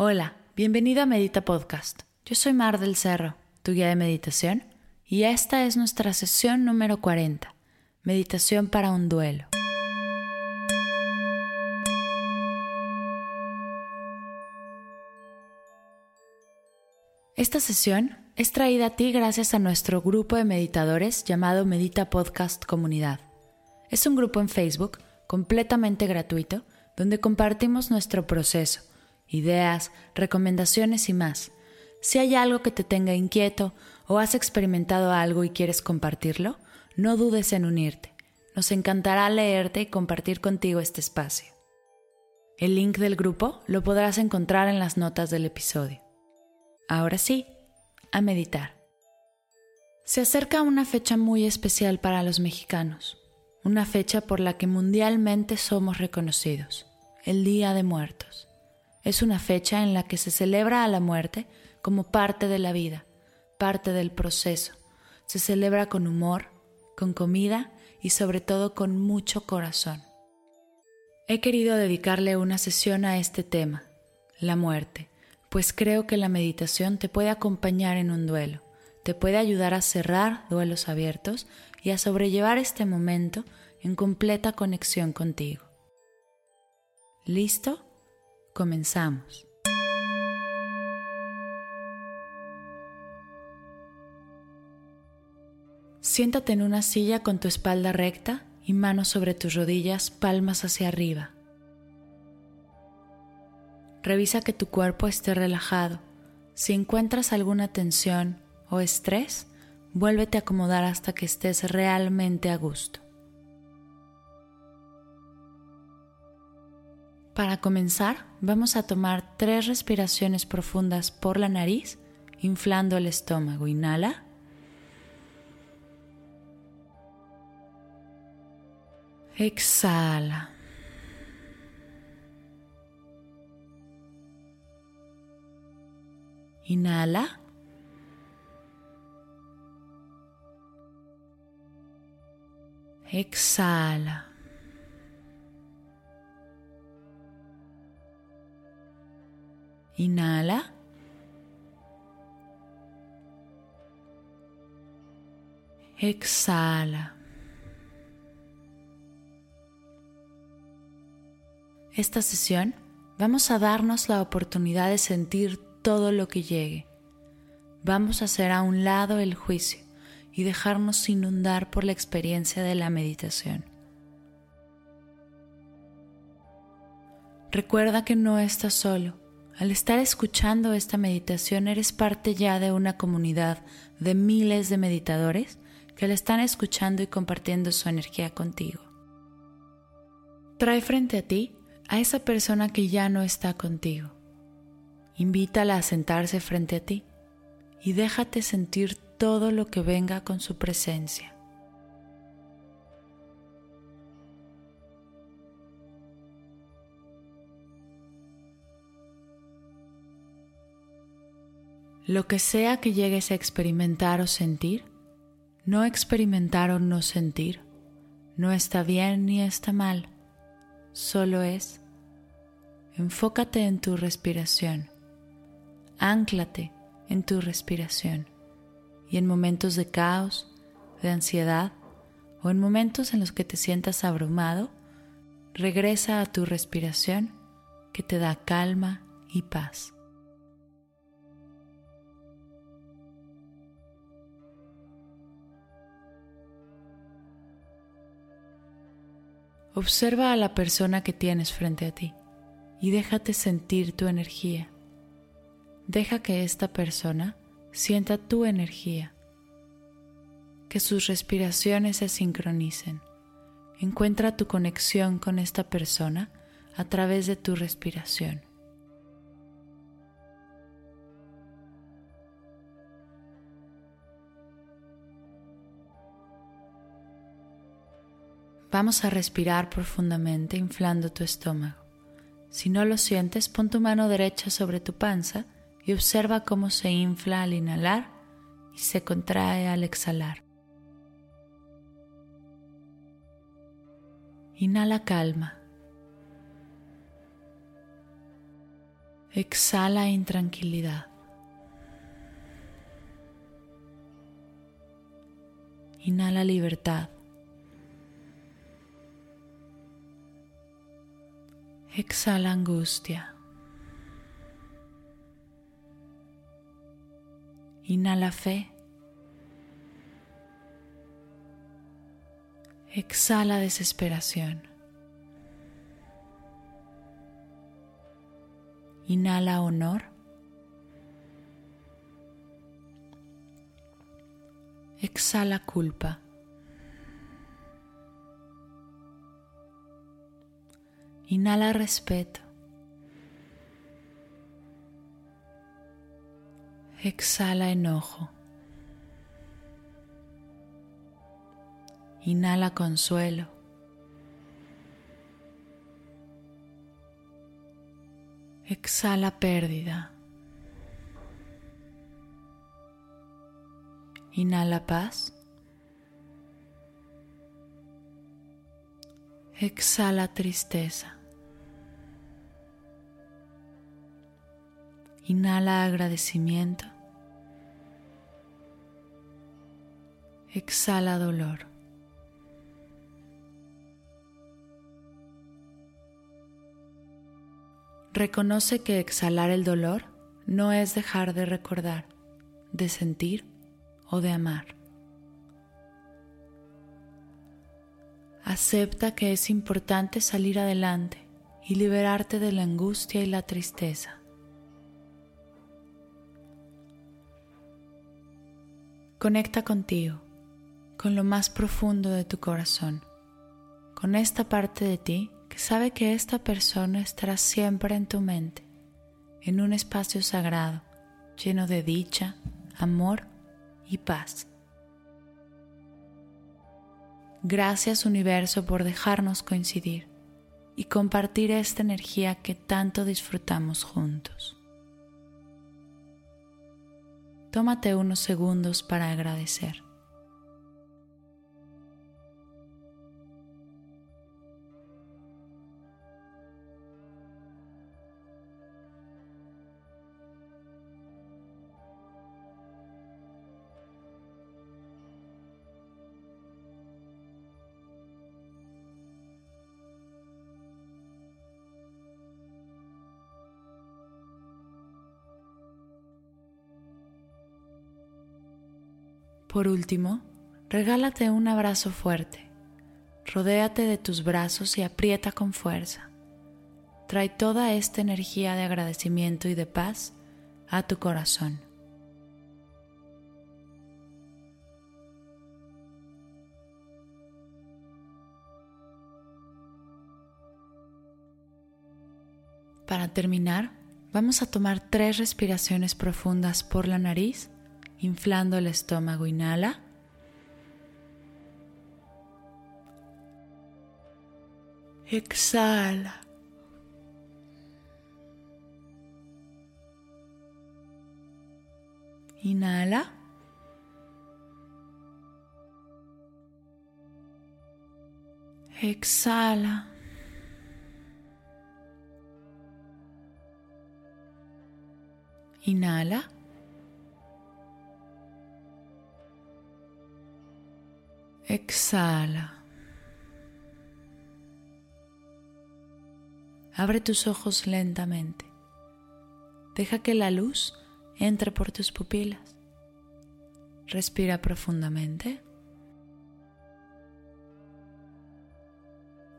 Hola, bienvenido a Medita Podcast. Yo soy Mar del Cerro, tu guía de meditación, y esta es nuestra sesión número 40, Meditación para un duelo. Esta sesión es traída a ti gracias a nuestro grupo de meditadores llamado Medita Podcast Comunidad. Es un grupo en Facebook completamente gratuito donde compartimos nuestro proceso, ideas, recomendaciones y más. Si hay algo que te tenga inquieto o has experimentado algo y quieres compartirlo, no dudes en unirte. Nos encantará leerte y compartir contigo este espacio. El link del grupo lo podrás encontrar en las notas del episodio. Ahora sí, a meditar. Se acerca una fecha muy especial para los mexicanos, una fecha por la que mundialmente somos reconocidos, el Día de Muertos. Es una fecha en la que se celebra a la muerte como parte de la vida, parte del proceso. Se celebra con humor, con comida y sobre todo con mucho corazón. He querido dedicarle una sesión a este tema, la muerte pues creo que la meditación te puede acompañar en un duelo, te puede ayudar a cerrar duelos abiertos y a sobrellevar este momento en completa conexión contigo. ¿Listo? Comenzamos. Siéntate en una silla con tu espalda recta y manos sobre tus rodillas, palmas hacia arriba. Revisa que tu cuerpo esté relajado. Si encuentras alguna tensión o estrés, vuélvete a acomodar hasta que estés realmente a gusto. Para comenzar, vamos a tomar tres respiraciones profundas por la nariz, inflando el estómago. Inhala. Exhala. Inhala. Exhala. Inhala. Exhala. Esta sesión vamos a darnos la oportunidad de sentir todo lo que llegue. Vamos a hacer a un lado el juicio y dejarnos inundar por la experiencia de la meditación. Recuerda que no estás solo. Al estar escuchando esta meditación eres parte ya de una comunidad de miles de meditadores que la están escuchando y compartiendo su energía contigo. Trae frente a ti a esa persona que ya no está contigo Invítala a sentarse frente a ti y déjate sentir todo lo que venga con su presencia. Lo que sea que llegues a experimentar o sentir, no experimentar o no sentir, no está bien ni está mal, solo es. Enfócate en tu respiración Ánclate en tu respiración y en momentos de caos, de ansiedad o en momentos en los que te sientas abrumado, regresa a tu respiración que te da calma y paz. Observa a la persona que tienes frente a ti y déjate sentir tu energía. Deja que esta persona sienta tu energía, que sus respiraciones se sincronicen. Encuentra tu conexión con esta persona a través de tu respiración. Vamos a respirar profundamente inflando tu estómago. Si no lo sientes, pon tu mano derecha sobre tu panza y observa cómo se infla al inhalar y se contrae al exhalar. Inhala calma. Exhala intranquilidad. Inhala libertad. Exhala angustia. Inhala fe. Exhala desesperación. Inhala honor. Exhala culpa. Inhala respeto. Exhala enojo. Inhala consuelo. Exhala pérdida. Inhala paz. Exhala tristeza. Inhala agradecimiento. Exhala dolor. Reconoce que exhalar el dolor no es dejar de recordar, de sentir o de amar. Acepta que es importante salir adelante y liberarte de la angustia y la tristeza. Conecta contigo, con lo más profundo de tu corazón, con esta parte de ti que sabe que esta persona estará siempre en tu mente, en un espacio sagrado, lleno de dicha, amor y paz. Gracias universo por dejarnos coincidir y compartir esta energía que tanto disfrutamos juntos. Tómate unos segundos para agradecer. Por último, regálate un abrazo fuerte. Rodéate de tus brazos y aprieta con fuerza. Trae toda esta energía de agradecimiento y de paz a tu corazón. Para terminar, vamos a tomar tres respiraciones profundas por la nariz inflando el estómago, inhala. Exhala. Inhala. Exhala. Inhala. Exhala. Abre tus ojos lentamente. Deja que la luz entre por tus pupilas. Respira profundamente.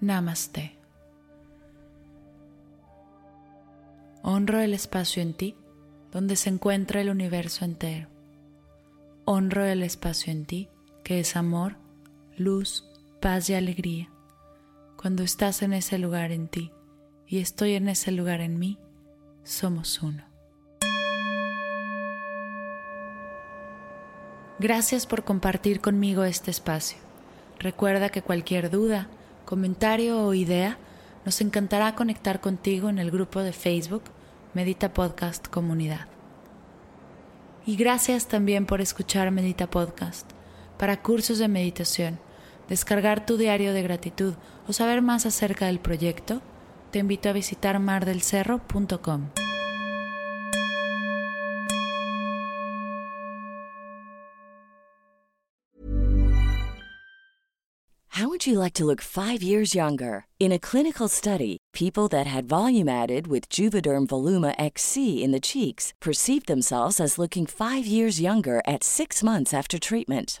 Namaste. Honro el espacio en ti donde se encuentra el universo entero. Honro el espacio en ti que es amor luz, paz y alegría cuando estás en ese lugar en ti y estoy en ese lugar en mí, somos uno. Gracias por compartir conmigo este espacio. Recuerda que cualquier duda, comentario o idea, nos encantará conectar contigo en el grupo de Facebook Medita Podcast Comunidad. Y gracias también por escuchar Medita Podcast. Para cursos de meditación, descargar tu diario de gratitud o saber más acerca del proyecto, te invito a visitar mardelcerro.com. How would you like to look five years younger? In a clinical study, people that had volume added with Juvederm Voluma XC in the cheeks perceived themselves as looking five years younger at six months after treatment.